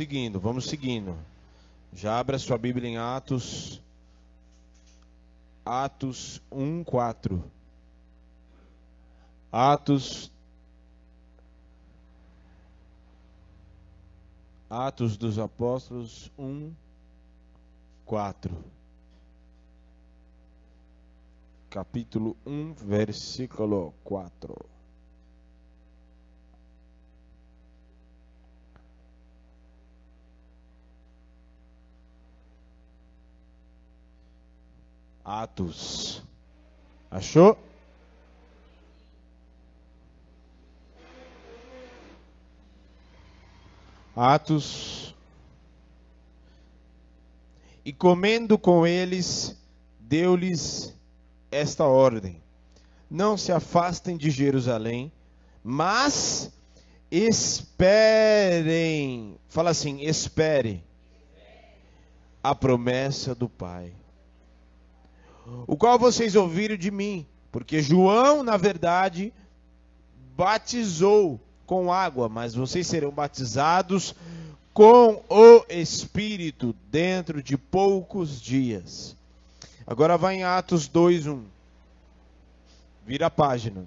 seguindo, vamos seguindo. Já abra sua Bíblia em Atos. Atos 1, 4. Atos. Atos dos Apóstolos 1, 4. Capítulo 1, versículo 4. Atos. Achou? Atos. E comendo com eles, deu-lhes esta ordem: Não se afastem de Jerusalém, mas esperem. Fala assim: espere a promessa do Pai o qual vocês ouviram de mim, porque João, na verdade, batizou com água, mas vocês serão batizados com o Espírito dentro de poucos dias. Agora vai em Atos 2:1. Vira a página.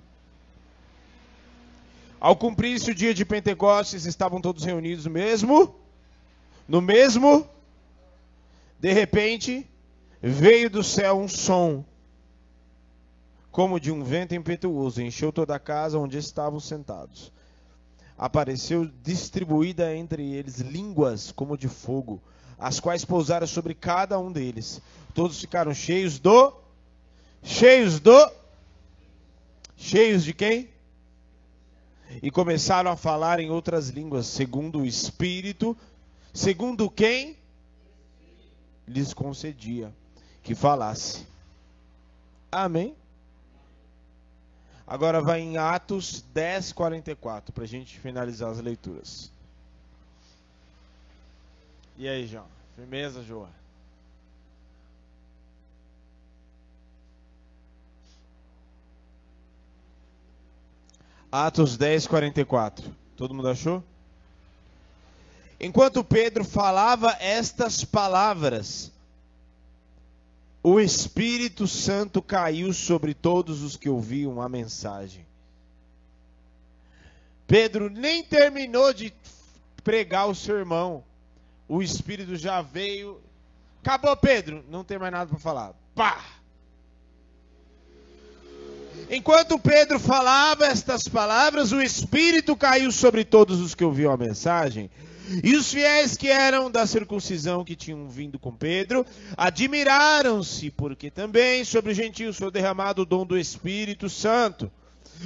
Ao cumprir-se o dia de Pentecostes, estavam todos reunidos mesmo no mesmo de repente Veio do céu um som, como de um vento impetuoso, encheu toda a casa onde estavam sentados. Apareceu distribuída entre eles línguas como de fogo, as quais pousaram sobre cada um deles. Todos ficaram cheios do. Cheios do. Cheios de quem? E começaram a falar em outras línguas, segundo o Espírito, segundo quem lhes concedia que falasse. Amém? Agora vai em Atos 10, 44, para a gente finalizar as leituras. E aí, João? Firmeza, João? Atos 10, 44. Todo mundo achou? Enquanto Pedro falava estas palavras, o Espírito Santo caiu sobre todos os que ouviam a mensagem. Pedro nem terminou de pregar o sermão. O Espírito já veio. Acabou, Pedro. Não tem mais nada para falar. Pá! Enquanto Pedro falava estas palavras, o Espírito caiu sobre todos os que ouviam a mensagem. E os fiéis que eram da circuncisão que tinham vindo com Pedro admiraram-se, porque também sobre os gentios foi derramado o dom do Espírito Santo.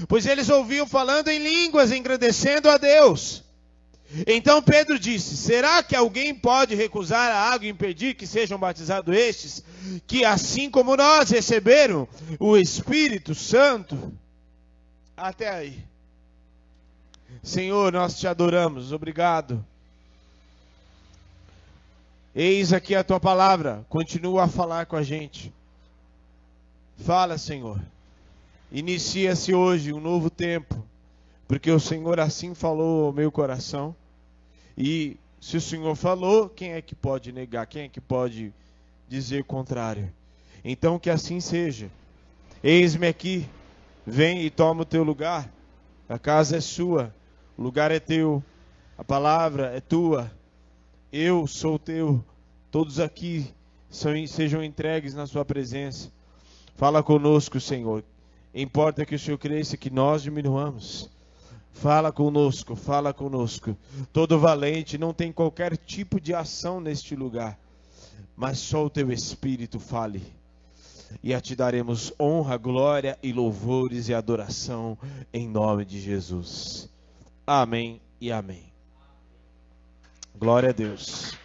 Pois eles ouviam falando em línguas, engrandecendo a Deus. Então Pedro disse: Será que alguém pode recusar a água e impedir que sejam batizados estes, que assim como nós receberam o Espírito Santo? Até aí. Senhor, nós te adoramos, obrigado Eis aqui a tua palavra, continua a falar com a gente. Fala, Senhor. Inicia-se hoje um novo tempo, porque o Senhor assim falou ao meu coração. E se o Senhor falou, quem é que pode negar? Quem é que pode dizer contrário? Então que assim seja. Eis-me aqui, vem e toma o teu lugar. A casa é sua, o lugar é teu, a palavra é tua eu sou teu. Todos aqui são, sejam entregues na sua presença. Fala conosco, Senhor. Importa que o Senhor cresça, que nós diminuamos. Fala conosco, fala conosco. Todo valente não tem qualquer tipo de ação neste lugar, mas só o teu Espírito fale. E a te daremos honra, glória e louvores e adoração em nome de Jesus. Amém e amém. Glória a Deus.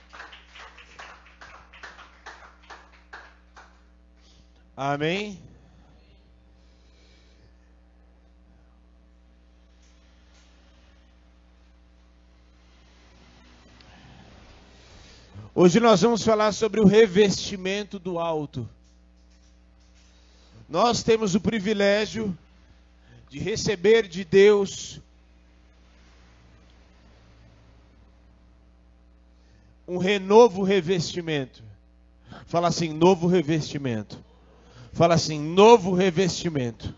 Amém. Hoje nós vamos falar sobre o revestimento do alto. Nós temos o privilégio de receber de Deus um renovo revestimento. Fala assim, novo revestimento. Fala assim, novo revestimento.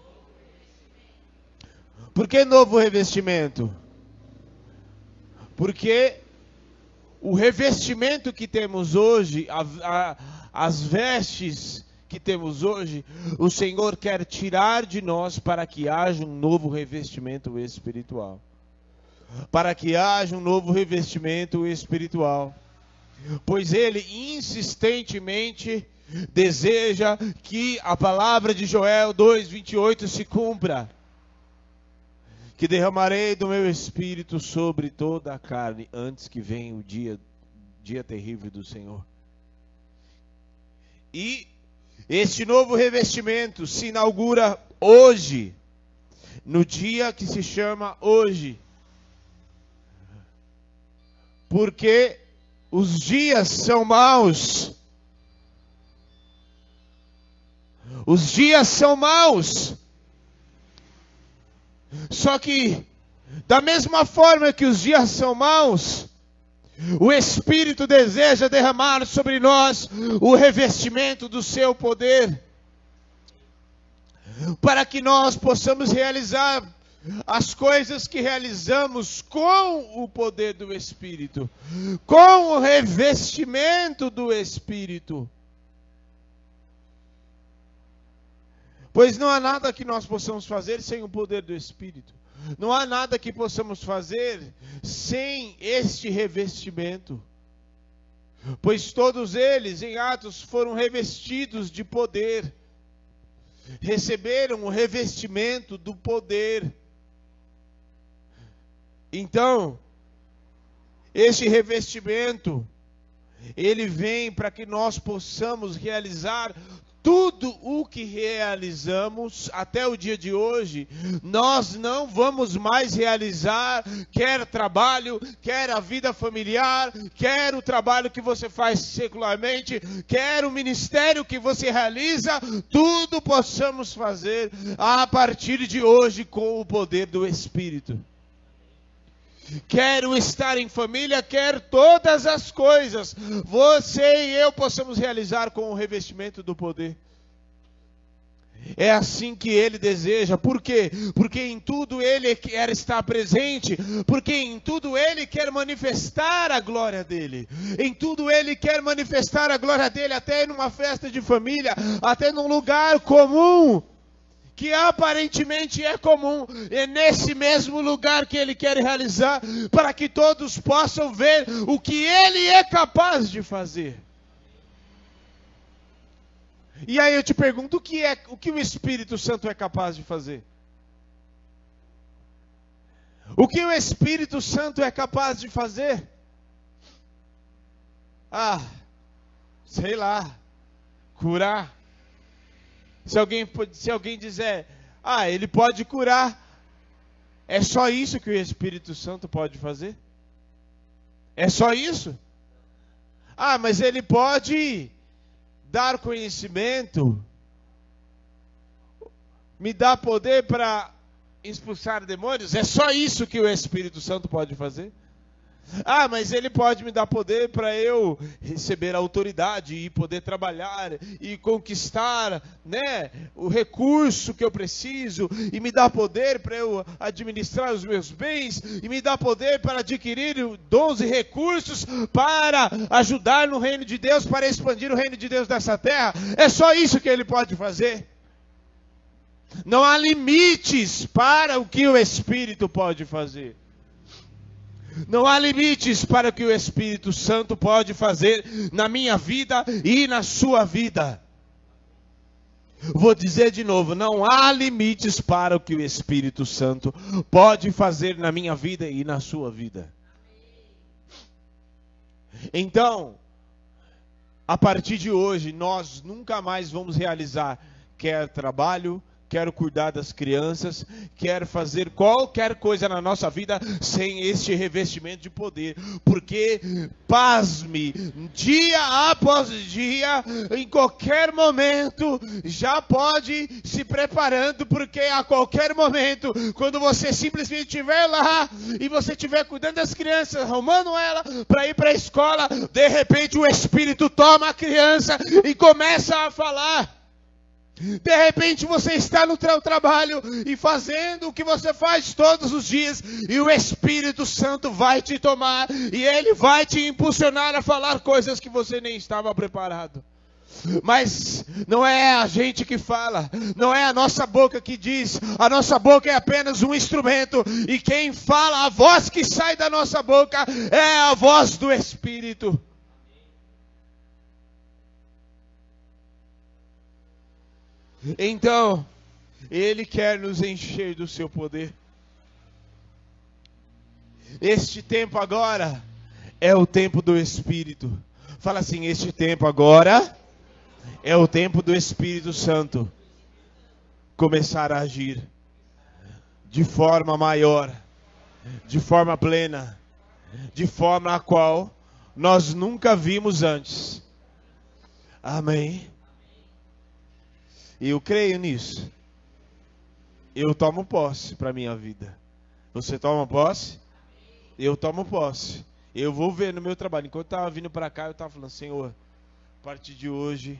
Por que novo revestimento? Porque o revestimento que temos hoje, a, a, as vestes que temos hoje, o Senhor quer tirar de nós para que haja um novo revestimento espiritual. Para que haja um novo revestimento espiritual. Pois Ele insistentemente deseja que a palavra de Joel 2,28 se cumpra que derramarei do meu espírito sobre toda a carne antes que venha o dia dia terrível do Senhor. E este novo revestimento se inaugura hoje, no dia que se chama hoje. Porque os dias são maus. Os dias são maus. Só que, da mesma forma que os dias são maus, o Espírito deseja derramar sobre nós o revestimento do seu poder, para que nós possamos realizar as coisas que realizamos com o poder do Espírito, com o revestimento do Espírito. Pois não há nada que nós possamos fazer sem o poder do Espírito. Não há nada que possamos fazer sem este revestimento. Pois todos eles, em Atos, foram revestidos de poder. Receberam o revestimento do poder. Então, este revestimento, ele vem para que nós possamos realizar tudo o que realizamos até o dia de hoje, nós não vamos mais realizar, quer trabalho, quer a vida familiar, quer o trabalho que você faz secularmente, quer o ministério que você realiza, tudo possamos fazer a partir de hoje com o poder do Espírito. Quero estar em família, quer todas as coisas, você e eu possamos realizar com o revestimento do poder. É assim que ele deseja. Por quê? Porque em tudo ele quer estar presente. Porque em tudo ele quer manifestar a glória dele. Em tudo ele quer manifestar a glória dele, até numa festa de família, até num lugar comum que aparentemente é comum, é nesse mesmo lugar que ele quer realizar, para que todos possam ver o que ele é capaz de fazer. E aí eu te pergunto, o que é, o que o Espírito Santo é capaz de fazer? O que o Espírito Santo é capaz de fazer? Ah, sei lá, curar. Se alguém, se alguém dizer, ah, ele pode curar, é só isso que o Espírito Santo pode fazer? É só isso? Ah, mas ele pode dar conhecimento, me dá poder para expulsar demônios? É só isso que o Espírito Santo pode fazer? Ah, mas ele pode me dar poder para eu receber autoridade e poder trabalhar e conquistar, né, o recurso que eu preciso e me dar poder para eu administrar os meus bens e me dar poder para adquirir dons e recursos para ajudar no reino de Deus, para expandir o reino de Deus nessa terra. É só isso que ele pode fazer. Não há limites para o que o Espírito pode fazer. Não há limites para o que o Espírito Santo pode fazer na minha vida e na sua vida. Vou dizer de novo: não há limites para o que o Espírito Santo pode fazer na minha vida e na sua vida. Então, a partir de hoje, nós nunca mais vamos realizar quer trabalho, quero cuidar das crianças, quero fazer qualquer coisa na nossa vida sem este revestimento de poder, porque, pasme, dia após dia, em qualquer momento, já pode se preparando, porque a qualquer momento, quando você simplesmente estiver lá e você estiver cuidando das crianças, arrumando ela para ir para a escola, de repente o Espírito toma a criança e começa a falar. De repente você está no seu trabalho e fazendo o que você faz todos os dias, e o Espírito Santo vai te tomar e ele vai te impulsionar a falar coisas que você nem estava preparado. Mas não é a gente que fala, não é a nossa boca que diz, a nossa boca é apenas um instrumento, e quem fala, a voz que sai da nossa boca é a voz do Espírito. Então, Ele quer nos encher do seu poder. Este tempo agora é o tempo do Espírito. Fala assim: este tempo agora é o tempo do Espírito Santo começar a agir de forma maior, de forma plena, de forma a qual nós nunca vimos antes. Amém. Eu creio nisso. Eu tomo posse para minha vida. Você toma posse? Eu tomo posse. Eu vou ver no meu trabalho. Enquanto eu estava vindo para cá, eu estava falando, Senhor, a partir de hoje,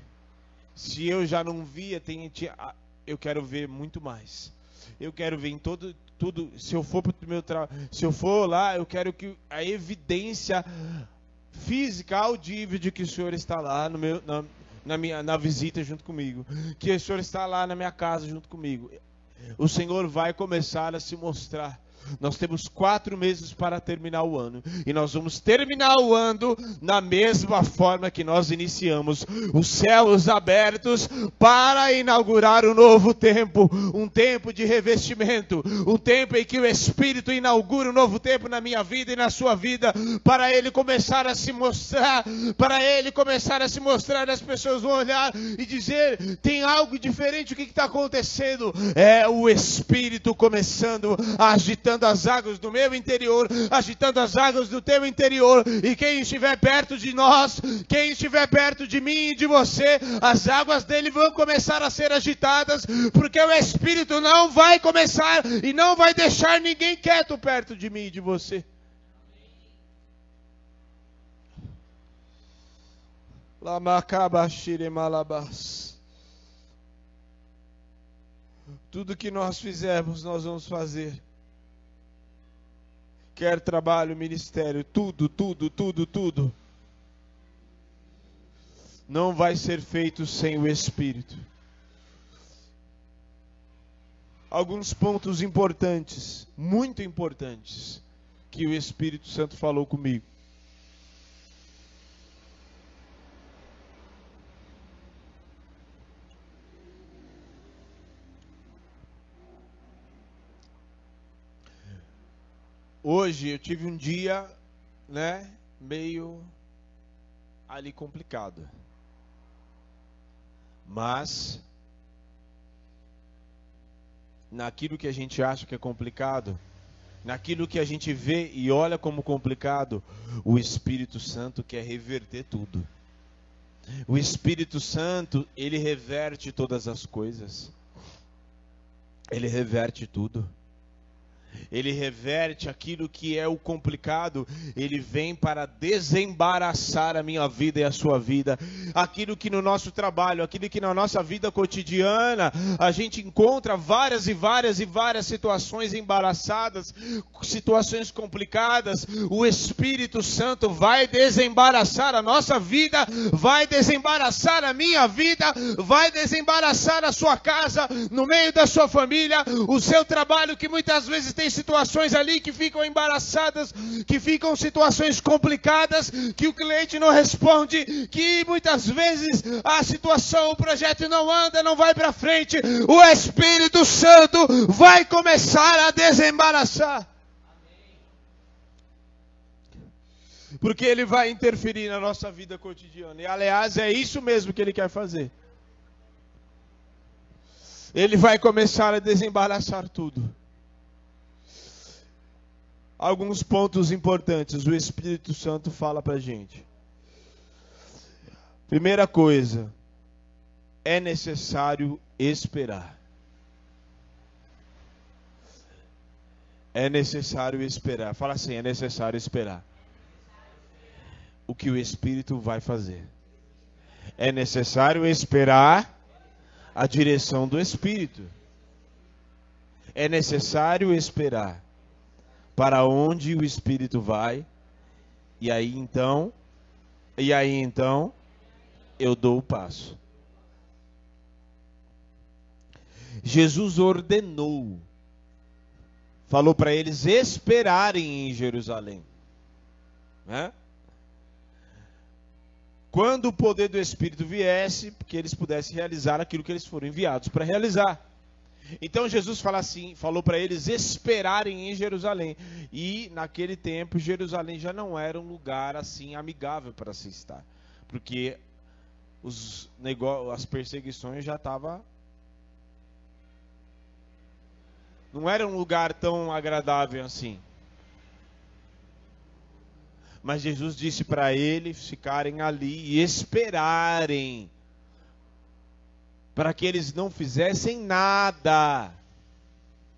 se eu já não via, tem, eu quero ver muito mais. Eu quero ver em todo, tudo. Se eu for pro meu trabalho, se eu for lá, eu quero que a evidência física, audível de que o Senhor está lá no meu, na, na, minha, na visita junto comigo, que o Senhor está lá na minha casa junto comigo. O Senhor vai começar a se mostrar nós temos quatro meses para terminar o ano. E nós vamos terminar o ano na mesma forma que nós iniciamos os céus abertos para inaugurar um novo tempo um tempo de revestimento um tempo em que o Espírito inaugura um novo tempo na minha vida e na sua vida para ele começar a se mostrar, para ele começar a se mostrar. As pessoas vão olhar e dizer: tem algo diferente, o que está acontecendo? É o Espírito começando a agitar agitando as águas do meu interior, agitando as águas do teu interior, e quem estiver perto de nós, quem estiver perto de mim e de você, as águas dele vão começar a ser agitadas, porque o Espírito não vai começar e não vai deixar ninguém quieto perto de mim e de você. Tudo que nós fizermos, nós vamos fazer quer trabalho, ministério, tudo, tudo, tudo, tudo, não vai ser feito sem o Espírito. Alguns pontos importantes, muito importantes, que o Espírito Santo falou comigo. Hoje eu tive um dia, né, meio ali complicado. Mas naquilo que a gente acha que é complicado, naquilo que a gente vê e olha como complicado, o Espírito Santo quer reverter tudo. O Espírito Santo, ele reverte todas as coisas. Ele reverte tudo ele reverte aquilo que é o complicado, ele vem para desembaraçar a minha vida e a sua vida. Aquilo que no nosso trabalho, aquilo que na nossa vida cotidiana, a gente encontra várias e várias e várias situações embaraçadas, situações complicadas, o Espírito Santo vai desembaraçar a nossa vida, vai desembaraçar a minha vida, vai desembaraçar a sua casa, no meio da sua família, o seu trabalho que muitas vezes tem tem situações ali que ficam embaraçadas, que ficam situações complicadas, que o cliente não responde, que muitas vezes a situação, o projeto não anda, não vai para frente. O Espírito Santo vai começar a desembaraçar. Porque ele vai interferir na nossa vida cotidiana. E aliás, é isso mesmo que ele quer fazer. Ele vai começar a desembaraçar tudo. Alguns pontos importantes o Espírito Santo fala para gente. Primeira coisa, é necessário esperar. É necessário esperar. Fala assim: é necessário esperar. O que o Espírito vai fazer. É necessário esperar a direção do Espírito. É necessário esperar para onde o Espírito vai. E aí então, e aí então, eu dou o passo. Jesus ordenou falou para eles esperarem em Jerusalém. Né? Quando o poder do Espírito viesse, que eles pudessem realizar aquilo que eles foram enviados para realizar. Então Jesus fala assim, falou para eles esperarem em Jerusalém. E naquele tempo Jerusalém já não era um lugar assim amigável para se estar, porque os as perseguições já estavam Não era um lugar tão agradável assim. Mas Jesus disse para eles ficarem ali e esperarem para que eles não fizessem nada.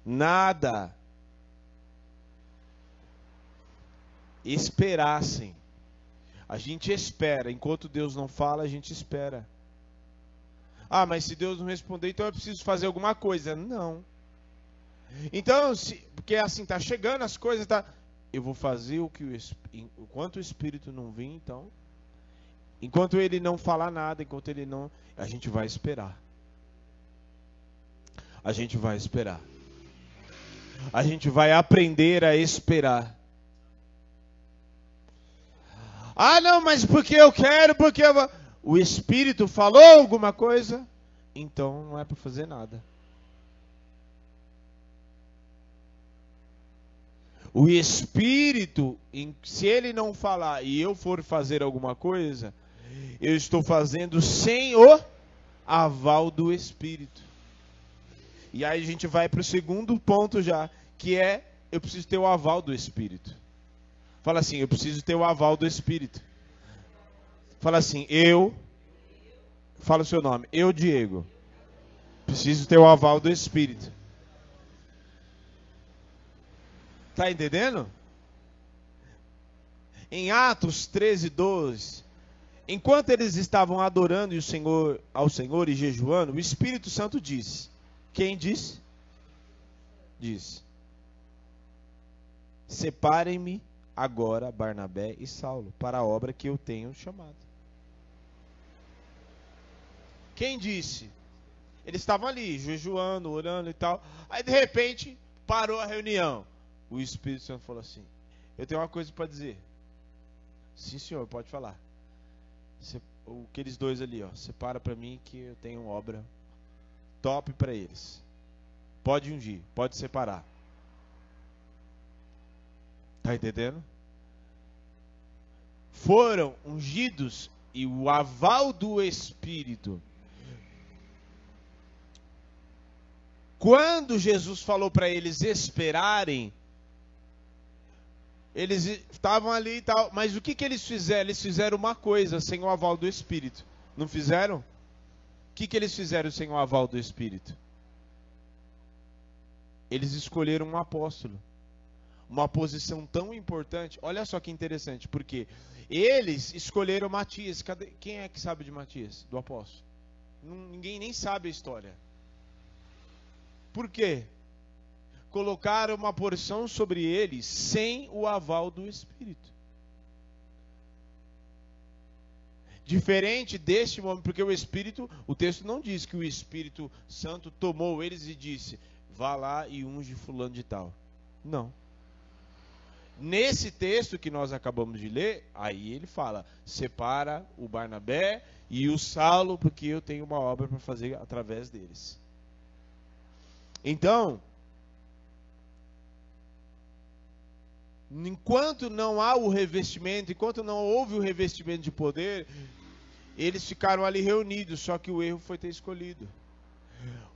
Nada. Esperassem. A gente espera, enquanto Deus não fala, a gente espera. Ah, mas se Deus não responder, então eu preciso fazer alguma coisa. Não. Então, se, porque é assim, tá chegando as coisas, tá. Eu vou fazer o que o enquanto o Espírito não vir, então, enquanto ele não falar nada, enquanto ele não, a gente vai esperar. A gente vai esperar. A gente vai aprender a esperar. Ah, não, mas porque eu quero, porque eu... o Espírito falou alguma coisa, então não é para fazer nada. O Espírito, se ele não falar e eu for fazer alguma coisa, eu estou fazendo sem o aval do Espírito. E aí a gente vai para o segundo ponto já, que é eu preciso ter o aval do Espírito. Fala assim, eu preciso ter o aval do Espírito. Fala assim, eu. Fala o seu nome, eu, Diego. Preciso ter o aval do Espírito. Está entendendo? Em Atos 13, 12, enquanto eles estavam adorando o Senhor, ao Senhor e jejuando, o Espírito Santo disse: Quem disse? Diz: Separem-me agora Barnabé e Saulo para a obra que eu tenho chamado. Quem disse? Eles estavam ali, jejuando, orando e tal. Aí de repente parou a reunião o Espírito Santo falou assim: Eu tenho uma coisa para dizer. Sim, senhor, pode falar. Aqueles dois ali, ó, separa para mim que eu tenho obra top para eles. Pode ungir, pode separar. Tá entendendo? Foram ungidos e o aval do Espírito quando Jesus falou para eles esperarem, eles estavam ali e tal, mas o que, que eles fizeram? Eles fizeram uma coisa sem o aval do Espírito. Não fizeram? Que, que eles fizeram sem o aval do Espírito? Eles escolheram um apóstolo. Uma posição tão importante. Olha só que interessante, porque eles escolheram Matias. Cadê? Quem é que sabe de Matias, do apóstolo? Ninguém nem sabe a história. Por quê? colocar uma porção sobre ele sem o aval do Espírito. Diferente deste momento, porque o Espírito, o texto não diz que o Espírito Santo tomou eles e disse: vá lá e unge fulano de tal. Não. Nesse texto que nós acabamos de ler, aí ele fala: separa o Barnabé e o Saulo, porque eu tenho uma obra para fazer através deles. Então, enquanto não há o revestimento, enquanto não houve o revestimento de poder, eles ficaram ali reunidos, só que o erro foi ter escolhido.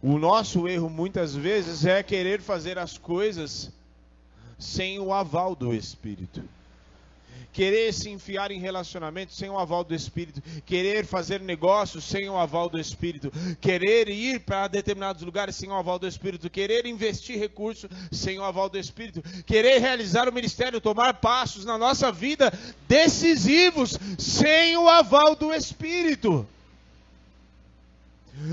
O nosso erro muitas vezes é querer fazer as coisas sem o aval do Espírito querer se enfiar em relacionamento sem o aval do Espírito, querer fazer negócios sem o aval do Espírito, querer ir para determinados lugares sem o aval do Espírito, querer investir recursos sem o aval do Espírito, querer realizar o ministério, tomar passos na nossa vida decisivos sem o aval do Espírito.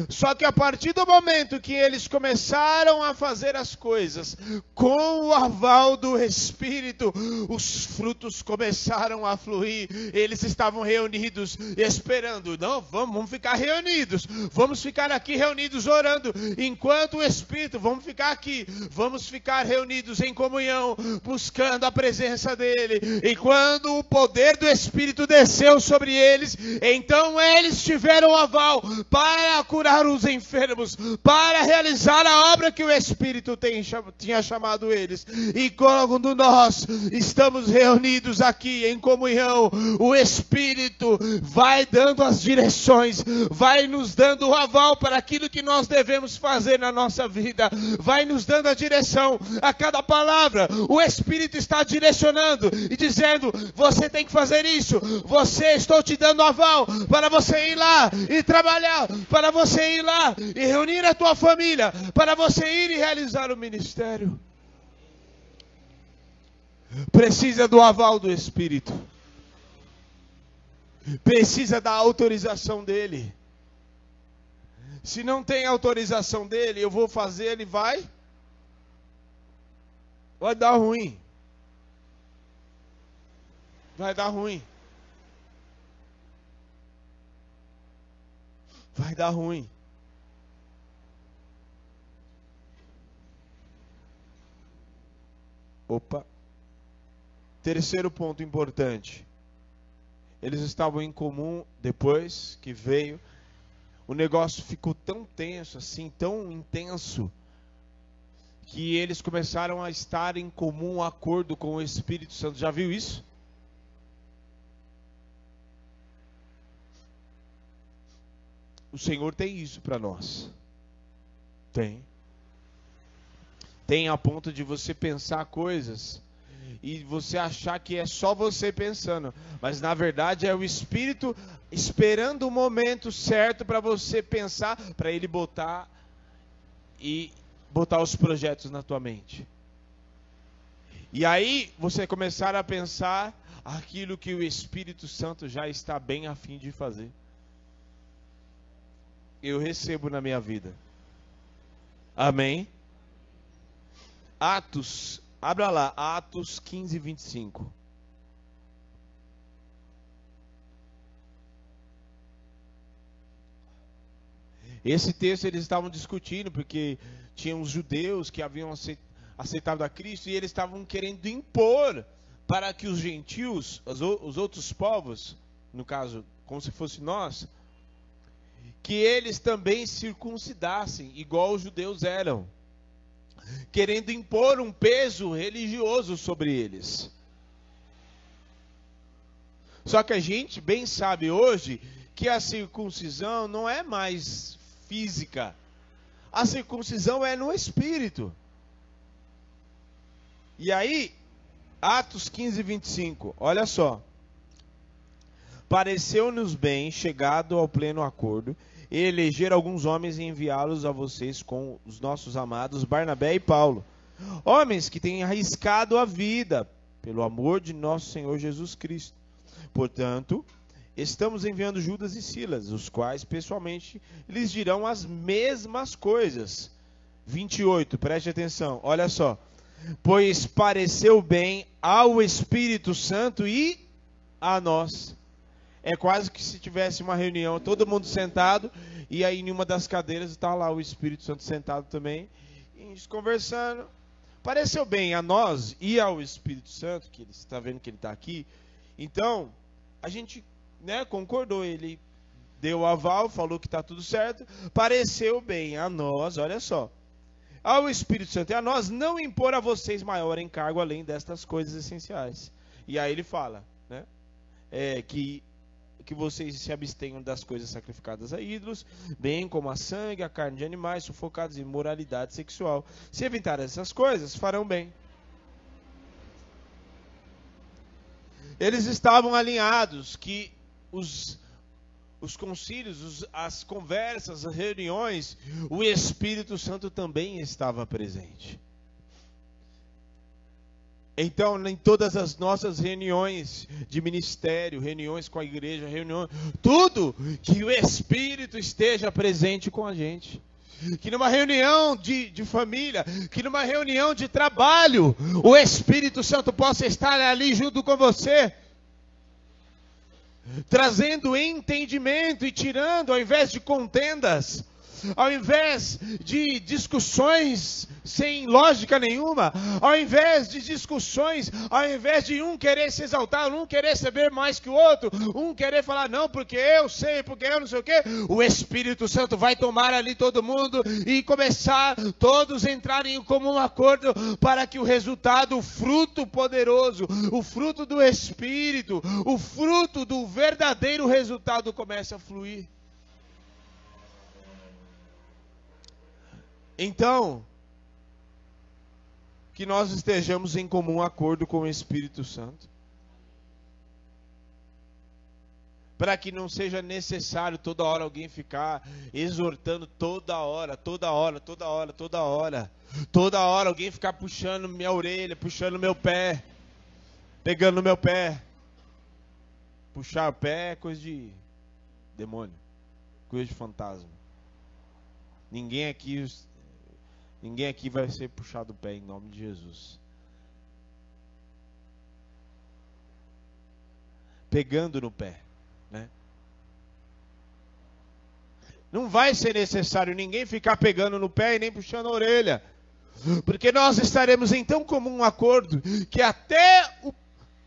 Só que a partir do momento que eles começaram a fazer as coisas com o aval do Espírito, os frutos começaram a fluir. Eles estavam reunidos, esperando. Não, vamos, vamos ficar reunidos. Vamos ficar aqui reunidos orando. Enquanto o Espírito, vamos ficar aqui. Vamos ficar reunidos em comunhão, buscando a presença dEle. E quando o poder do Espírito desceu sobre eles, então eles tiveram o aval para curar os enfermos, para realizar a obra que o Espírito tem, tinha chamado eles. E quando nós estamos reunidos aqui em comunhão, o Espírito vai dando as direções, vai nos dando o aval para aquilo que nós devemos fazer na nossa vida, vai nos dando a direção a cada palavra. O Espírito está direcionando e dizendo: você tem que fazer isso, você estou te dando aval para você ir lá e trabalhar, para você ir lá e reunir a tua família, para você ir e realizar o ministério. Precisa do aval do Espírito. Precisa da autorização dele. Se não tem autorização dele, eu vou fazer, ele vai. Vai dar ruim. Vai dar ruim. Vai dar ruim. Opa. Terceiro ponto importante. Eles estavam em comum depois que veio. O negócio ficou tão tenso, assim, tão intenso, que eles começaram a estar em comum acordo com o Espírito Santo. Já viu isso? O Senhor tem isso para nós. Tem. Tem a ponto de você pensar coisas e você achar que é só você pensando, mas na verdade é o Espírito esperando o momento certo para você pensar, para ele botar e botar os projetos na tua mente. E aí você começar a pensar aquilo que o Espírito Santo já está bem a fim de fazer eu recebo na minha vida. Amém? Atos, abra lá, Atos 15, 25. Esse texto eles estavam discutindo porque tinham os judeus que haviam aceitado a Cristo e eles estavam querendo impor para que os gentios, os outros povos, no caso, como se fosse nós, que eles também circuncidassem, igual os judeus eram, querendo impor um peso religioso sobre eles. Só que a gente bem sabe hoje que a circuncisão não é mais física, a circuncisão é no espírito. E aí, Atos 15, 25, olha só. Pareceu-nos bem, chegado ao pleno acordo, eleger alguns homens e enviá-los a vocês com os nossos amados Barnabé e Paulo. Homens que têm arriscado a vida pelo amor de nosso Senhor Jesus Cristo. Portanto, estamos enviando Judas e Silas, os quais pessoalmente lhes dirão as mesmas coisas. 28, preste atenção, olha só. Pois pareceu bem ao Espírito Santo e a nós é quase que se tivesse uma reunião, todo mundo sentado, e aí em uma das cadeiras está lá o Espírito Santo sentado também, e a gente conversando. Pareceu bem a nós e ao Espírito Santo, que ele está vendo que ele está aqui. Então, a gente né, concordou, ele deu o aval, falou que está tudo certo. Pareceu bem a nós, olha só, ao Espírito Santo e a nós não impor a vocês maior encargo além destas coisas essenciais. E aí ele fala, né, é, que que vocês se abstenham das coisas sacrificadas a ídolos, bem como a sangue, a carne de animais sufocados em moralidade sexual. Se evitar essas coisas, farão bem. Eles estavam alinhados que os os concílios, os, as conversas, as reuniões, o Espírito Santo também estava presente. Então, em todas as nossas reuniões de ministério, reuniões com a igreja, reuniões, tudo que o Espírito esteja presente com a gente. Que numa reunião de, de família, que numa reunião de trabalho, o Espírito Santo possa estar ali junto com você trazendo entendimento e tirando, ao invés de contendas, ao invés de discussões sem lógica nenhuma, ao invés de discussões, ao invés de um querer se exaltar, um querer saber mais que o outro, um querer falar não, porque eu sei, porque eu não sei o que, o Espírito Santo vai tomar ali todo mundo e começar todos entrarem em comum acordo para que o resultado, o fruto poderoso, o fruto do Espírito, o fruto do verdadeiro resultado comece a fluir. Então, que nós estejamos em comum acordo com o Espírito Santo. Para que não seja necessário toda hora alguém ficar exortando toda hora, toda hora, toda hora, toda hora. Toda hora alguém ficar puxando minha orelha, puxando meu pé, pegando meu pé. Puxar o pé é coisa de demônio, coisa de fantasma. Ninguém aqui Ninguém aqui vai ser puxado o pé em nome de Jesus. Pegando no pé, né? Não vai ser necessário ninguém ficar pegando no pé e nem puxando a orelha. Porque nós estaremos em tão comum acordo que até o,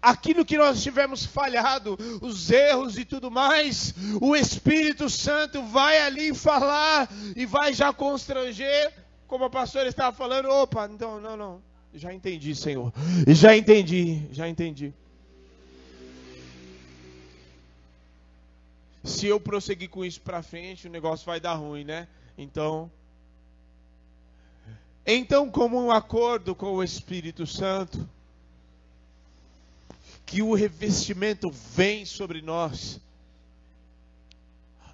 aquilo que nós tivemos falhado, os erros e tudo mais, o Espírito Santo vai ali falar e vai já constranger como a pastora estava falando, opa, então, não, não, já entendi, Senhor, já entendi, já entendi. Se eu prosseguir com isso para frente, o negócio vai dar ruim, né? Então, então, como um acordo com o Espírito Santo, que o revestimento vem sobre nós,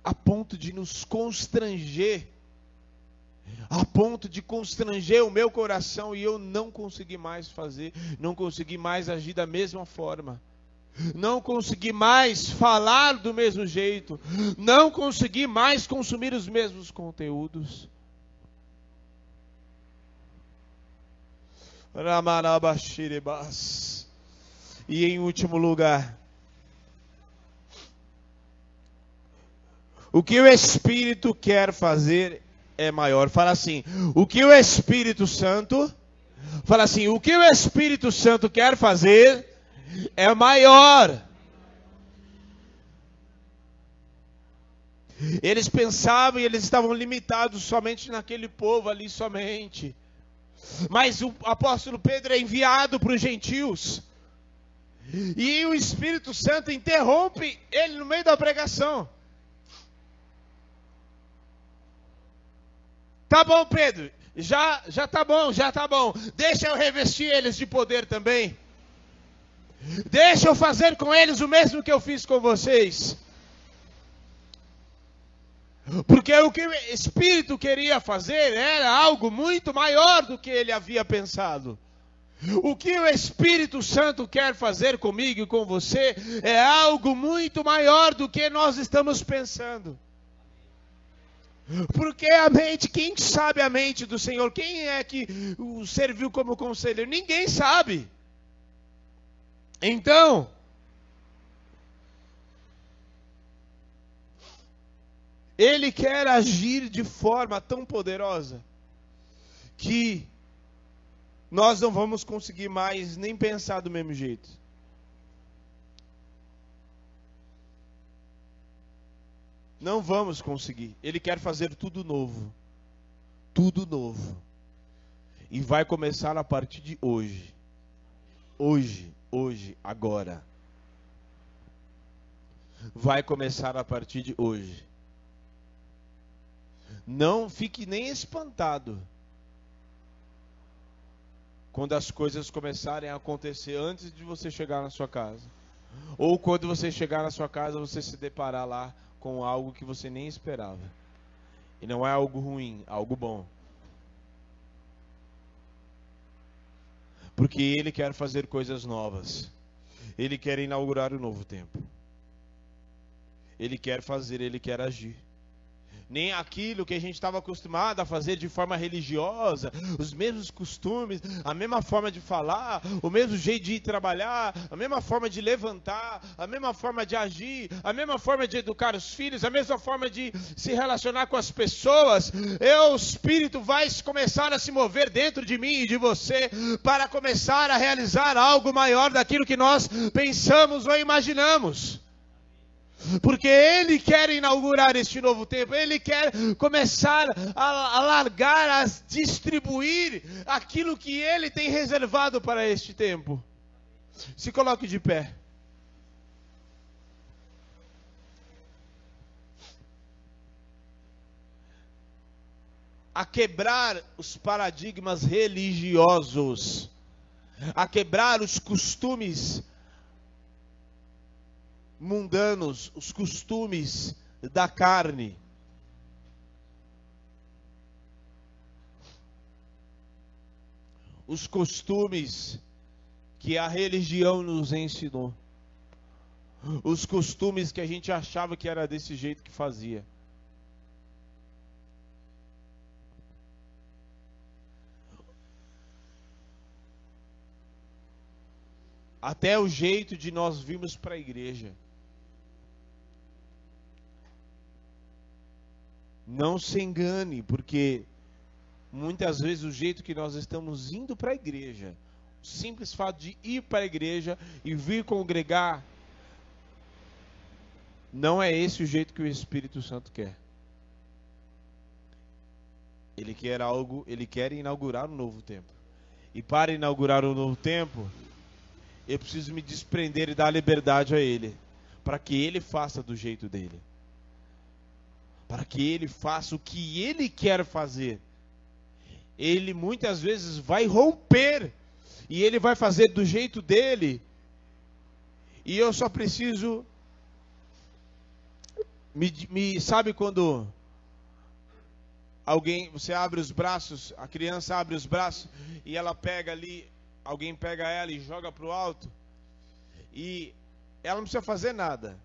a ponto de nos constranger a ponto de constranger o meu coração e eu não consegui mais fazer, não consegui mais agir da mesma forma. Não consegui mais falar do mesmo jeito, não consegui mais consumir os mesmos conteúdos. E em último lugar, o que o Espírito quer fazer é maior. Fala assim: o que o Espírito Santo, fala assim: o que o Espírito Santo quer fazer é maior. Eles pensavam e eles estavam limitados somente naquele povo ali somente. Mas o apóstolo Pedro é enviado para os gentios. E o Espírito Santo interrompe ele no meio da pregação. Tá bom, Pedro. Já, já tá bom, já tá bom. Deixa eu revestir eles de poder também. Deixa eu fazer com eles o mesmo que eu fiz com vocês. Porque o que o Espírito queria fazer era algo muito maior do que ele havia pensado. O que o Espírito Santo quer fazer comigo e com você é algo muito maior do que nós estamos pensando. Porque a mente, quem sabe a mente do Senhor? Quem é que o serviu como conselheiro? Ninguém sabe. Então, ele quer agir de forma tão poderosa que nós não vamos conseguir mais nem pensar do mesmo jeito. Não vamos conseguir. Ele quer fazer tudo novo. Tudo novo. E vai começar a partir de hoje. Hoje, hoje, agora. vai começar a partir de hoje. Não fique nem espantado quando as coisas começarem a acontecer antes de você chegar na sua casa. Ou quando você chegar na sua casa, você se deparar lá com algo que você nem esperava. E não é algo ruim, é algo bom. Porque Ele quer fazer coisas novas. Ele quer inaugurar um novo tempo. Ele quer fazer, Ele quer agir nem aquilo que a gente estava acostumado a fazer de forma religiosa, os mesmos costumes, a mesma forma de falar, o mesmo jeito de ir trabalhar, a mesma forma de levantar, a mesma forma de agir, a mesma forma de educar os filhos, a mesma forma de se relacionar com as pessoas. Eu, o Espírito vai começar a se mover dentro de mim e de você para começar a realizar algo maior daquilo que nós pensamos ou imaginamos. Porque Ele quer inaugurar este novo tempo, Ele quer começar a, a largar, a distribuir aquilo que Ele tem reservado para este tempo. Se coloque de pé. a quebrar os paradigmas religiosos, a quebrar os costumes mundanos, os costumes da carne. Os costumes que a religião nos ensinou. Os costumes que a gente achava que era desse jeito que fazia. Até o jeito de nós virmos para a igreja. Não se engane, porque muitas vezes o jeito que nós estamos indo para a igreja, o simples fato de ir para a igreja e vir congregar, não é esse o jeito que o Espírito Santo quer. Ele quer algo, ele quer inaugurar um novo tempo. E para inaugurar um novo tempo, eu preciso me desprender e dar liberdade a ele, para que ele faça do jeito dele para que ele faça o que ele quer fazer. Ele muitas vezes vai romper e ele vai fazer do jeito dele. E eu só preciso me, me sabe quando alguém você abre os braços, a criança abre os braços e ela pega ali, alguém pega ela e joga para o alto e ela não precisa fazer nada.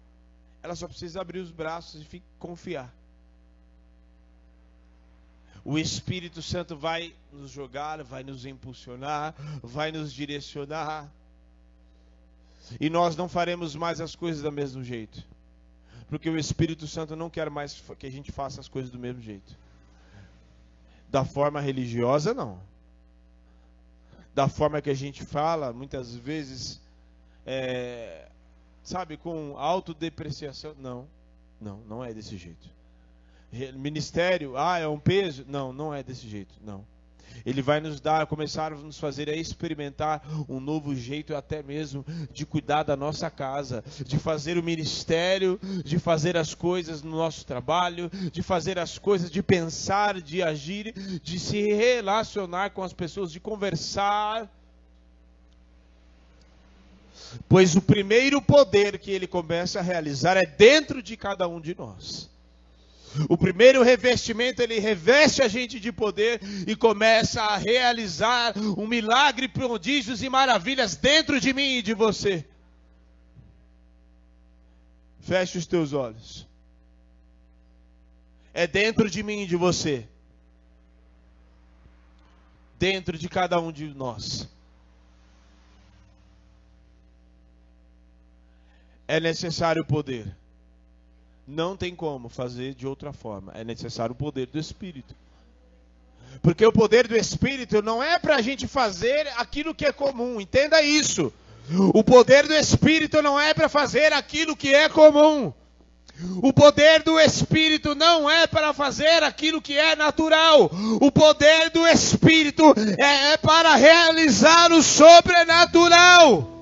Ela só precisa abrir os braços e confiar o Espírito Santo vai nos jogar, vai nos impulsionar, vai nos direcionar. E nós não faremos mais as coisas do mesmo jeito. Porque o Espírito Santo não quer mais que a gente faça as coisas do mesmo jeito. Da forma religiosa, não. Da forma que a gente fala, muitas vezes, é, sabe, com autodepreciação. Não, não, não é desse jeito ministério, ah, é um peso. Não, não é desse jeito, não. Ele vai nos dar, começar a nos fazer a experimentar um novo jeito até mesmo de cuidar da nossa casa, de fazer o ministério, de fazer as coisas no nosso trabalho, de fazer as coisas, de pensar, de agir, de se relacionar com as pessoas, de conversar. Pois o primeiro poder que ele começa a realizar é dentro de cada um de nós. O primeiro revestimento, ele reveste a gente de poder e começa a realizar um milagre, prodígios e maravilhas dentro de mim e de você. Feche os teus olhos. É dentro de mim e de você. Dentro de cada um de nós. É necessário poder. Não tem como fazer de outra forma. É necessário o poder do Espírito. Porque o poder do Espírito não é para a gente fazer aquilo que é comum. Entenda isso. O poder do Espírito não é para fazer aquilo que é comum. O poder do Espírito não é para fazer aquilo que é natural. O poder do Espírito é, é para realizar o sobrenatural.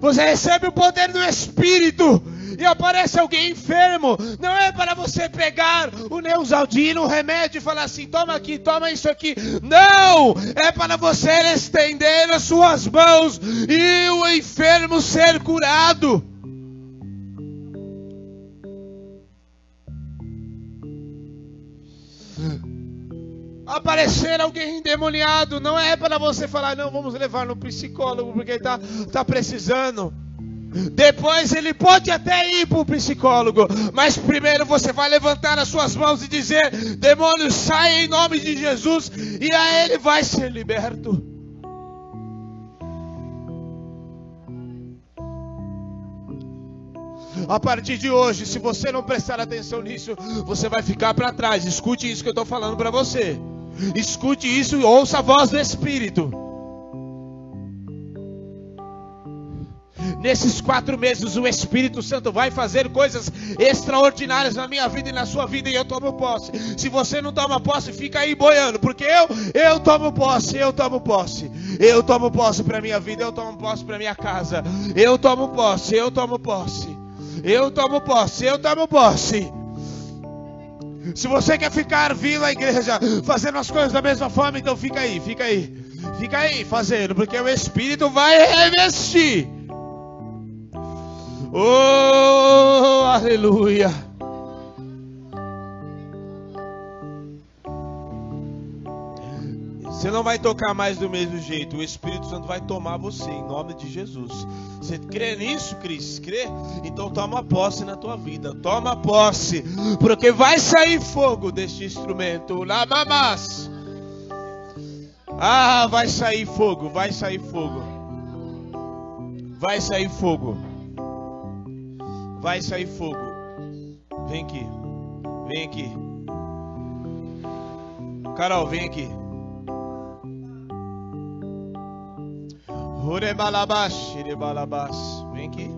Você recebe o poder do Espírito e aparece alguém enfermo, não é para você pegar o Neusaldino, o remédio e falar assim: toma aqui, toma isso aqui. Não! É para você estender as suas mãos e o enfermo ser curado. Aparecer alguém endemoniado, não é para você falar, não, vamos levar no psicólogo porque está tá precisando. Depois ele pode até ir para o psicólogo, mas primeiro você vai levantar as suas mãos e dizer: demônio, sai em nome de Jesus, e aí ele vai ser liberto. A partir de hoje, se você não prestar atenção nisso, você vai ficar para trás. Escute isso que eu estou falando para você. Escute isso e ouça a voz do Espírito. Nesses quatro meses, o Espírito Santo vai fazer coisas extraordinárias na minha vida e na sua vida, e eu tomo posse. Se você não toma posse, fica aí boiando, porque eu, eu tomo posse, eu tomo posse. Eu tomo posse para minha vida, eu tomo posse para minha casa. Eu tomo posse, eu tomo posse. Eu tomo posse, eu tomo posse. Se você quer ficar vindo à igreja fazendo as coisas da mesma forma, então fica aí, fica aí. Fica aí fazendo, porque o Espírito vai revestir. Oh, aleluia. Você não vai tocar mais do mesmo jeito. O Espírito Santo vai tomar você em nome de Jesus. Você crê nisso, Cris? Crê? Então toma posse na tua vida. Toma posse. Porque vai sair fogo deste instrumento. Lamamás. Ah, vai sair fogo. Vai sair fogo. Vai sair fogo. Vai sair fogo. Vem aqui. Vem aqui. Carol, vem aqui. Vem aqui.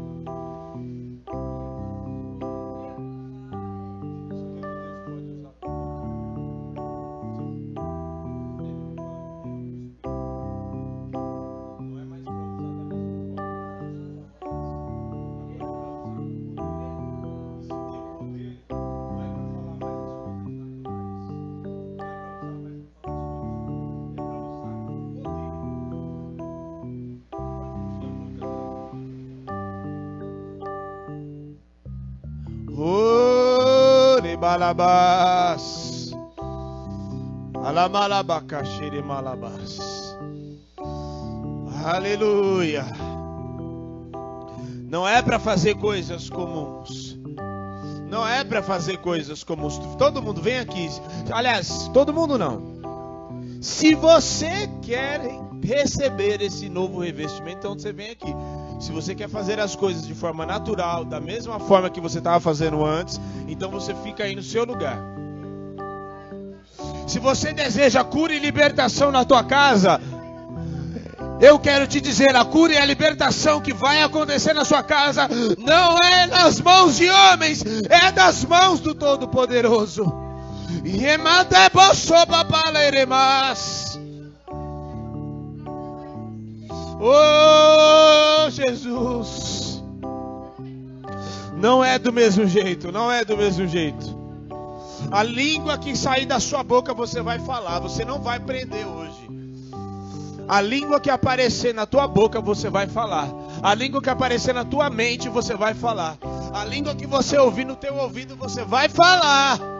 Malabas. Alamalabacachiri malabas. Aleluia. Não é para fazer coisas comuns. Não é para fazer coisas comuns. Todo mundo vem aqui. Aliás, todo mundo não. Se você quer receber esse novo revestimento, então você vem aqui. Se você quer fazer as coisas de forma natural, da mesma forma que você estava fazendo antes, então você fica aí no seu lugar. Se você deseja cura e libertação na tua casa, eu quero te dizer, a cura e a libertação que vai acontecer na sua casa não é nas mãos de homens, é das mãos do Todo-Poderoso. Oh, Jesus. Não é do mesmo jeito, não é do mesmo jeito. A língua que sair da sua boca você vai falar, você não vai prender hoje. A língua que aparecer na tua boca você vai falar. A língua que aparecer na tua mente você vai falar. A língua que você ouvir no teu ouvido você vai falar.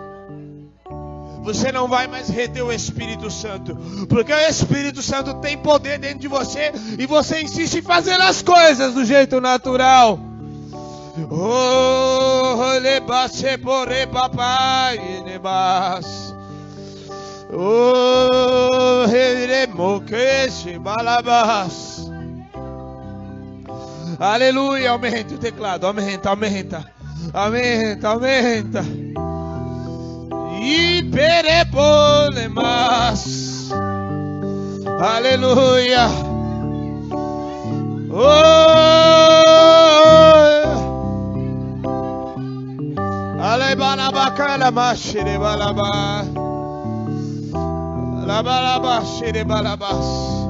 Você não vai mais reter o Espírito Santo, porque o Espírito Santo tem poder dentro de você e você insiste em fazer as coisas do jeito natural. Oh, papai. Oh. Aleluia, aumenta o teclado, aumenta, aumenta, aumenta, aumenta. E perepolemas. Aleluia. Oh. Alebalabacala mashire balaba. Labalaba shire balabas.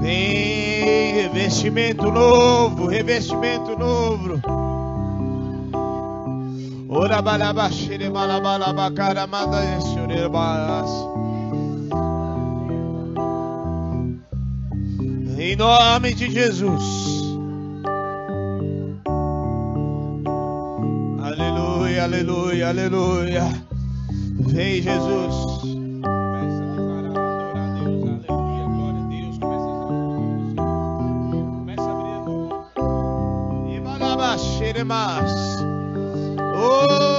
Vem, revestimento novo, revestimento novo. Ora balabaxere balabalabacara manda senhor balas. Em nome de Jesus. Aleluia, aleluia, aleluia. Vem Jesus. más. receba,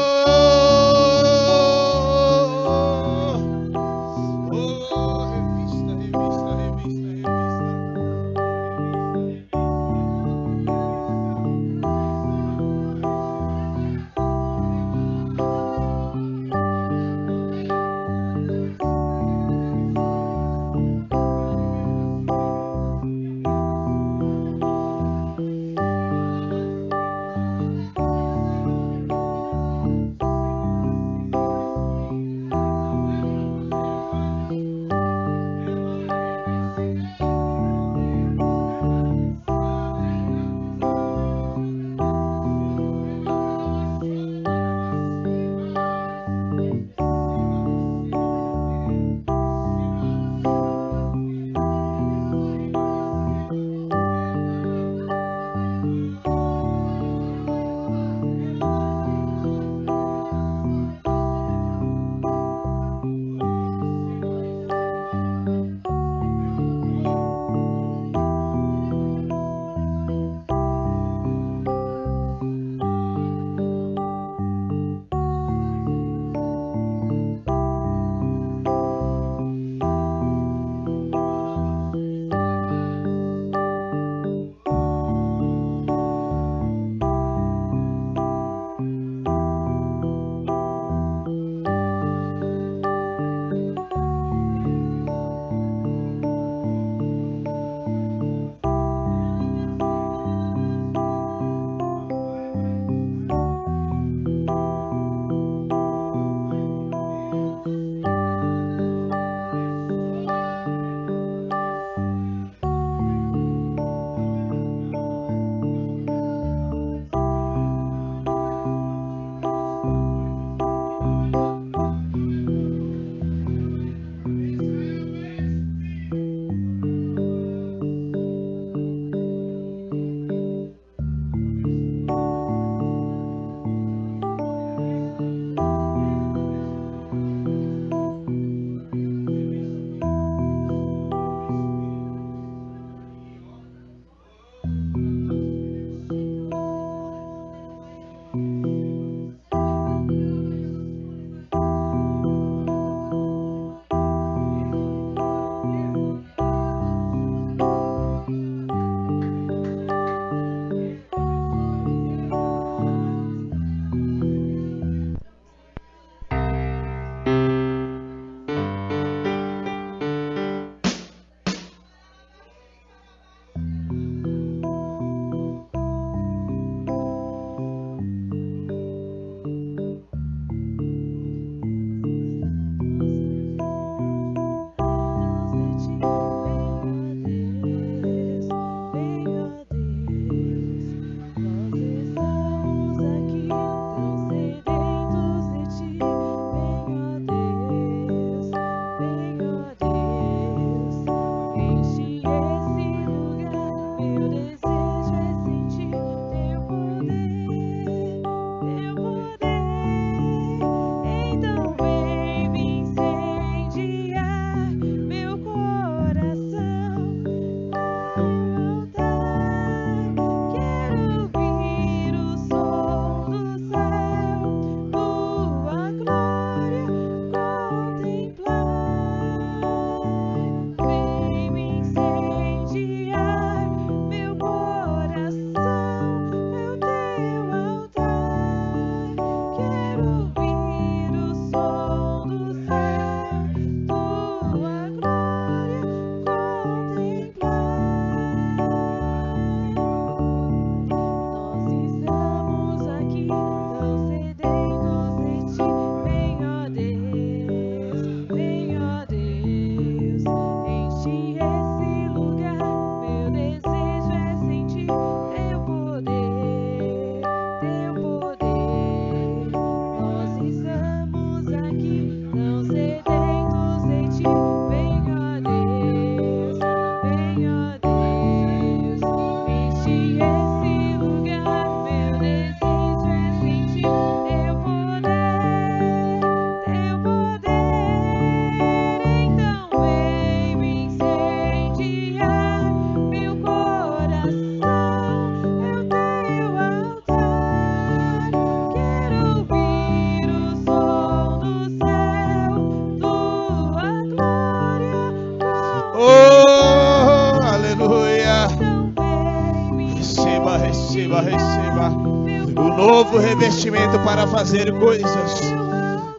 fazer coisas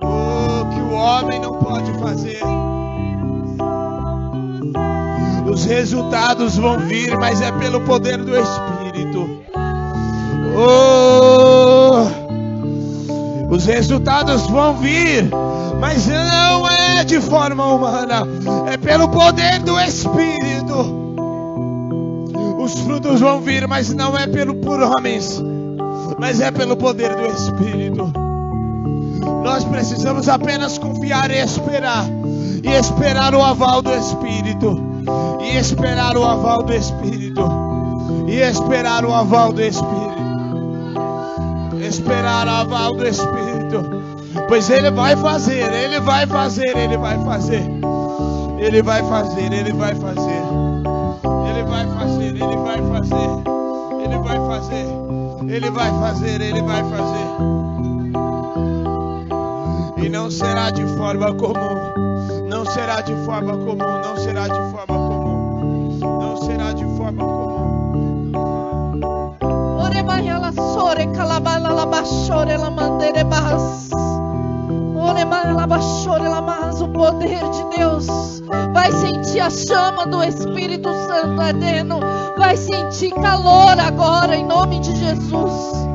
oh, que o homem não pode fazer. Os resultados vão vir, mas é pelo poder do Espírito. Oh, os resultados vão vir, mas não é de forma humana, é pelo poder do Espírito. Os frutos vão vir, mas não é pelo por homens, mas é pelo poder do Espírito. Nós precisamos apenas confiar e esperar, e esperar o aval do Espírito, e esperar o aval do Espírito, e esperar o aval do Espírito, esperar o aval do Espírito, pois Ele vai fazer, Ele vai fazer, Ele vai fazer, Ele vai fazer, Ele vai fazer, Ele vai fazer, Ele vai fazer, Ele vai fazer. Ele vai fazer. Ele vai fazer. E não será de forma comum. Não será de forma comum. Não será de forma comum. Não será de forma comum. Ore mayala sore kalabala la bashore la mandere bas. Mas o poder de Deus. Vai sentir a chama do Espírito Santo ardendo. Vai sentir calor agora em nome de Jesus.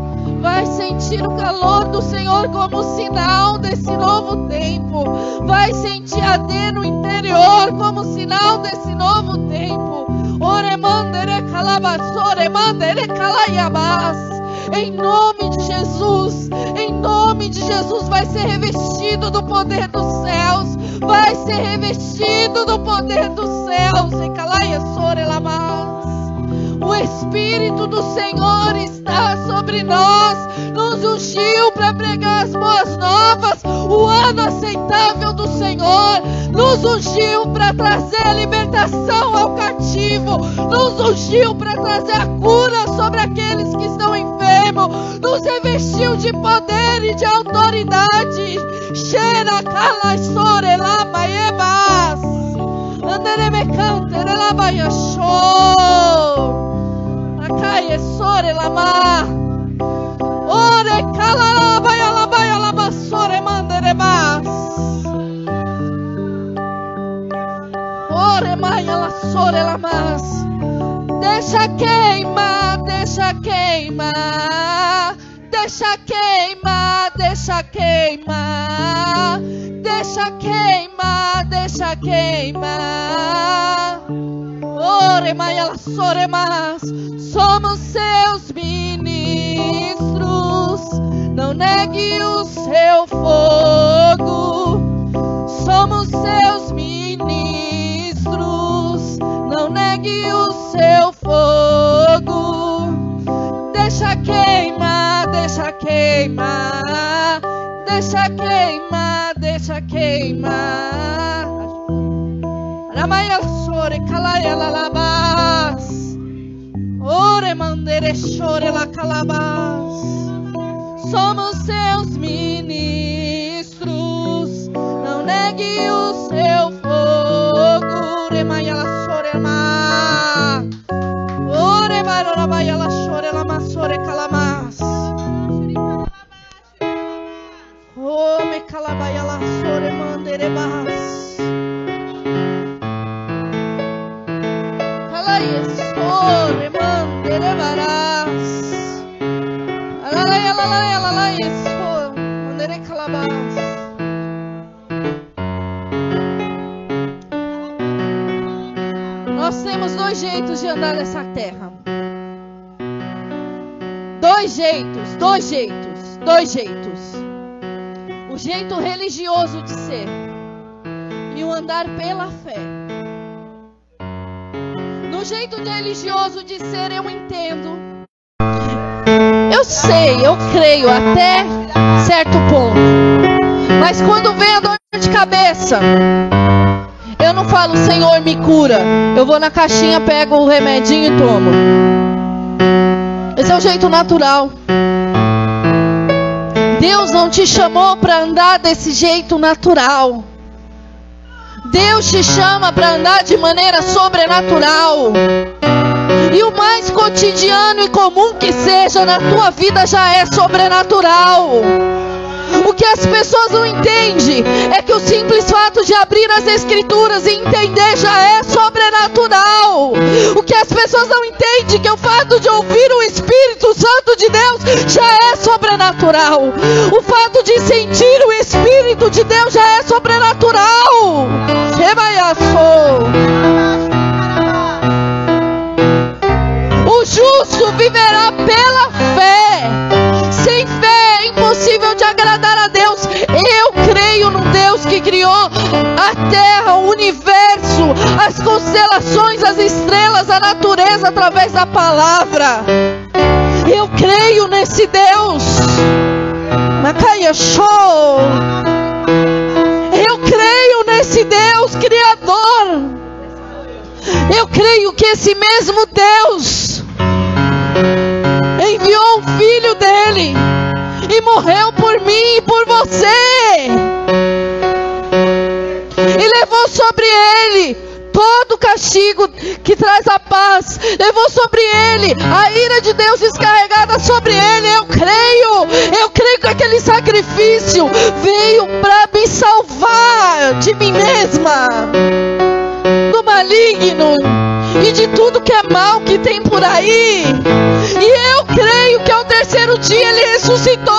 Vai sentir o calor do Senhor como sinal desse novo tempo. Vai sentir arder no interior como sinal desse novo tempo. Ore mandere calabassore mandere calayabas. Em nome de Jesus, em nome de Jesus, vai ser revestido do poder dos céus. Vai ser revestido do poder dos céus. E lamas. O Espírito do Senhor está sobre nós, nos ungiu para pregar as boas novas, o ano aceitável do Senhor, nos ungiu para trazer a libertação ao cativo, nos ungiu para trazer a cura sobre aqueles que estão enfermos, nos revestiu de poder e de autoridade. Cheira calaisore lama esore lamar. Ore calalabaia labaia labassore manderemas. Ore maia lassore lamas. Deixa queimar, deixa queimar. Deixa queimar, deixa queimar. Deixa queimar, deixa queimar. Ore maia la sore mas. Somos seus ministros. Não negue o seu fogo. Somos seus ministros. Não negue o seu fogo. Deixa queimar, deixa queimar. Deixa queimar, deixa queimar. Ramaya sore kalaya la. Ore mandere chore la calabas. Somos seus ministros. Não negue o seu fogo. Remaya la sore ma. Ore barora baya la calamassore calamas. Oh, me calabaia la sore mandere bas, Calaia sore mandere baras. Alalaia lalaia lalaia sore mandere calabas. Nós temos dois jeitos de andar nessa terra Dois jeitos, dois jeitos, dois jeitos. O jeito religioso de ser e o andar pela fé. No jeito religioso de ser, eu entendo. Eu sei, eu creio até certo ponto. Mas quando vem a dor de cabeça, eu não falo, Senhor, me cura. Eu vou na caixinha, pego o remedinho e tomo. Esse é o jeito natural. Deus não te chamou para andar desse jeito natural. Deus te chama para andar de maneira sobrenatural. E o mais cotidiano e comum que seja, na tua vida já é sobrenatural. O que as pessoas não entendem é que o simples fato de abrir as escrituras e entender já é sobrenatural. O que as pessoas não entendem é que o fato de ouvir o Espírito Santo de Deus já é sobrenatural. O fato de sentir o Espírito de Deus já é sobrenatural. O justo viverá pela fé. Sem fé é impossível de agradar a Deus. Eu creio no Deus que criou a terra, o universo, as constelações, as estrelas, a natureza através da palavra. Eu creio nesse Deus. Macaia show. Eu creio nesse Deus criador. Eu creio que esse mesmo Deus enviou o filho dele e morreu por mim e por você. E levou sobre ele todo o castigo que traz a paz, levou sobre ele a ira de Deus descarregada sobre ele. Eu creio, eu creio que aquele sacrifício veio para me salvar de mim mesma, maligno e de tudo que é mal que tem por aí. E eu creio que ao terceiro dia ele ressuscitou.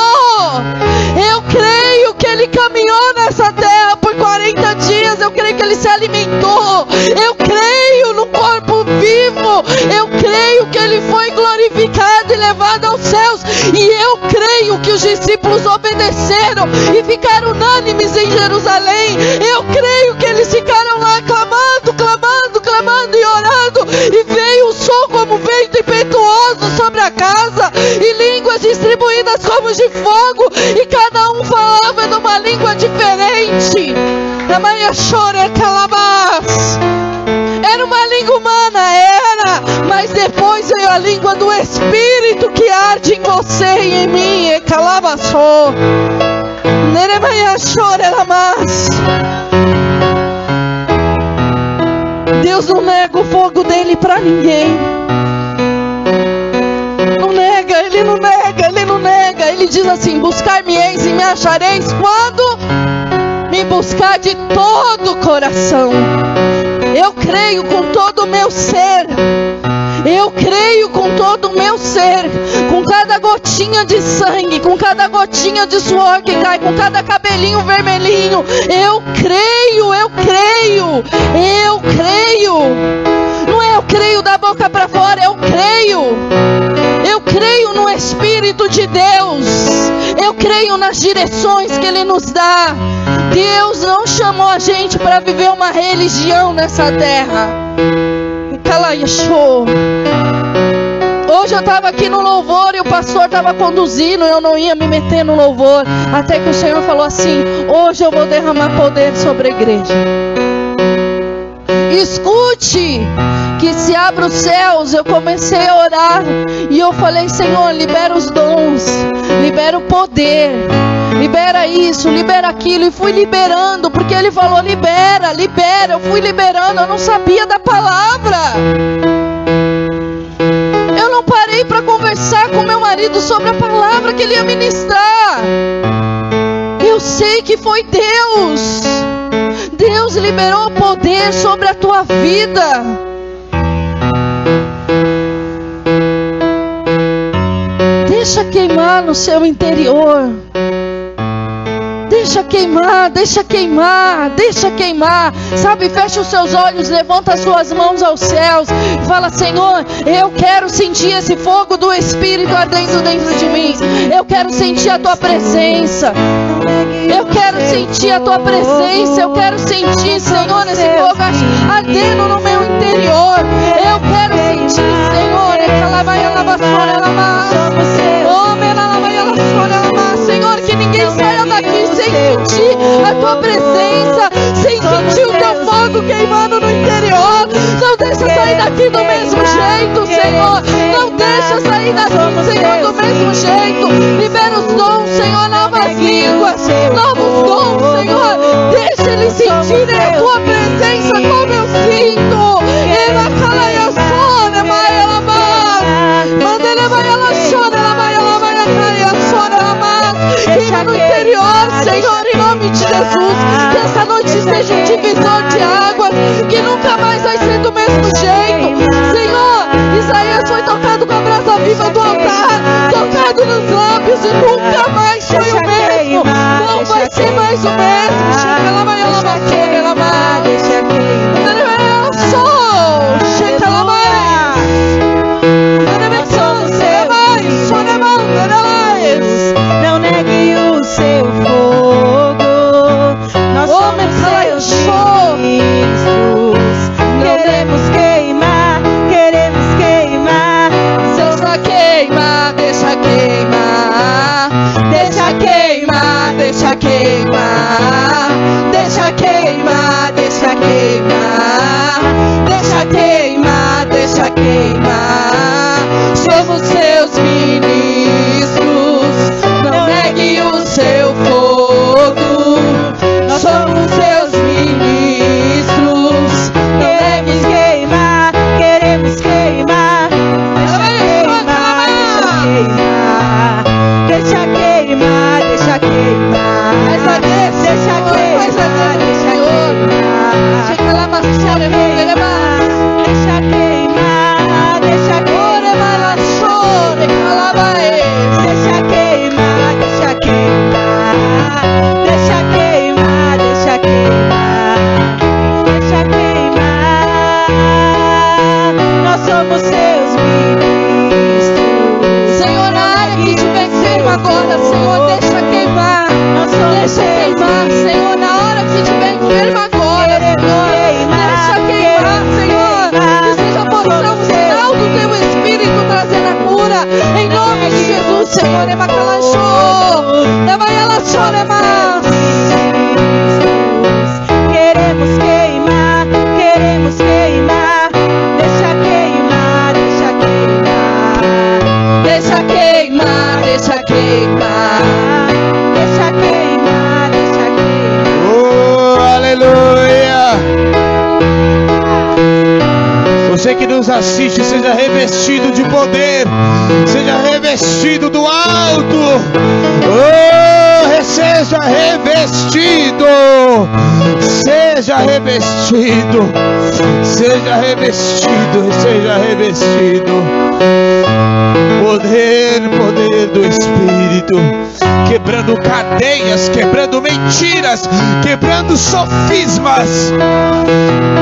Eu creio que ele caminhou nessa terra por 40 dias. Eu creio que ele se alimentou. Eu creio no corpo vivo. Eu creio que ele foi glorificado e levado aos céus. E eu creio que os discípulos obedeceram e ficaram unânimes em Jerusalém. Eu creio que eles ficaram lá clamando, clamando, e orando. E veio o som como vento impetuoso sobre a casa, e línguas distribuídas como de fogo, e cada um falava numa língua diferente. Calabás. Era uma língua humana, era, mas depois veio a língua do Espírito que arde em você e em mim. E calabaçou. Neremaya chore lamas. Deus não nega o fogo dele para ninguém. Não nega, ele não nega, ele não nega. Ele diz assim: Buscar-me-eis e me achareis quando me buscar de todo o coração. Eu creio com todo o meu ser. Eu creio com todo o meu ser, com cada gotinha de sangue, com cada gotinha de suor que cai, com cada cabelinho vermelhinho. Eu creio, eu creio, eu creio. Não é eu creio da boca para fora, eu creio. Eu creio no Espírito de Deus. Eu creio nas direções que Ele nos dá. Deus não chamou a gente para viver uma religião nessa terra. Calaiachô. Hoje eu estava aqui no louvor e o pastor estava conduzindo, eu não ia me meter no louvor, até que o Senhor falou assim: Hoje eu vou derramar poder sobre a igreja. Escute, que se abra os céus. Eu comecei a orar e eu falei: Senhor, libera os dons, libera o poder. Libera isso, libera aquilo, e fui liberando, porque ele falou: libera, libera. Eu fui liberando, eu não sabia da palavra. Não parei para conversar com meu marido sobre a palavra que ele ia ministrar. Eu sei que foi Deus. Deus liberou poder sobre a tua vida. Deixa queimar no seu interior. Deixa queimar, deixa queimar, deixa queimar. Sabe, fecha os seus olhos, levanta as suas mãos aos céus. Fala, Senhor, eu quero sentir esse fogo do Espírito ardendo dentro de mim. Eu quero sentir a tua presença. Eu quero sentir a tua presença. Eu quero sentir, Senhor, esse fogo ardendo no meu interior. Eu quero sentir, Senhor, Senhor, que ninguém saia daqui sem sentir a tua presença, sem sentir o teu fogo queimando no interior. Não deixa sair daqui do mesmo jeito, Senhor. Não deixa sair daqui, Senhor, do mesmo jeito. Libera os 小美 você. assiste seja revestido de poder, seja revestido do alto. Oh, seja revestido, seja revestido, seja revestido, seja revestido poder, poder do Espírito, quebrando cadeias, quebrando mentiras, quebrando sofismas.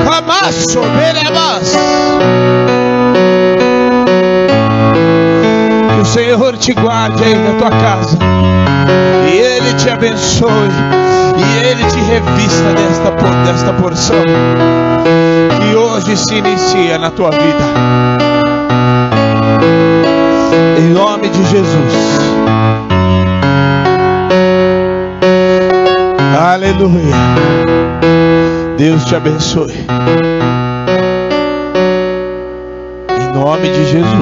Camacho, beremas. Que o Senhor te guarde aí na tua casa. E Ele te abençoe. E Ele te revista desta, desta porção que hoje se inicia na tua vida. Em nome de Jesus. Aleluia. Deus te abençoe. nome de Jesus.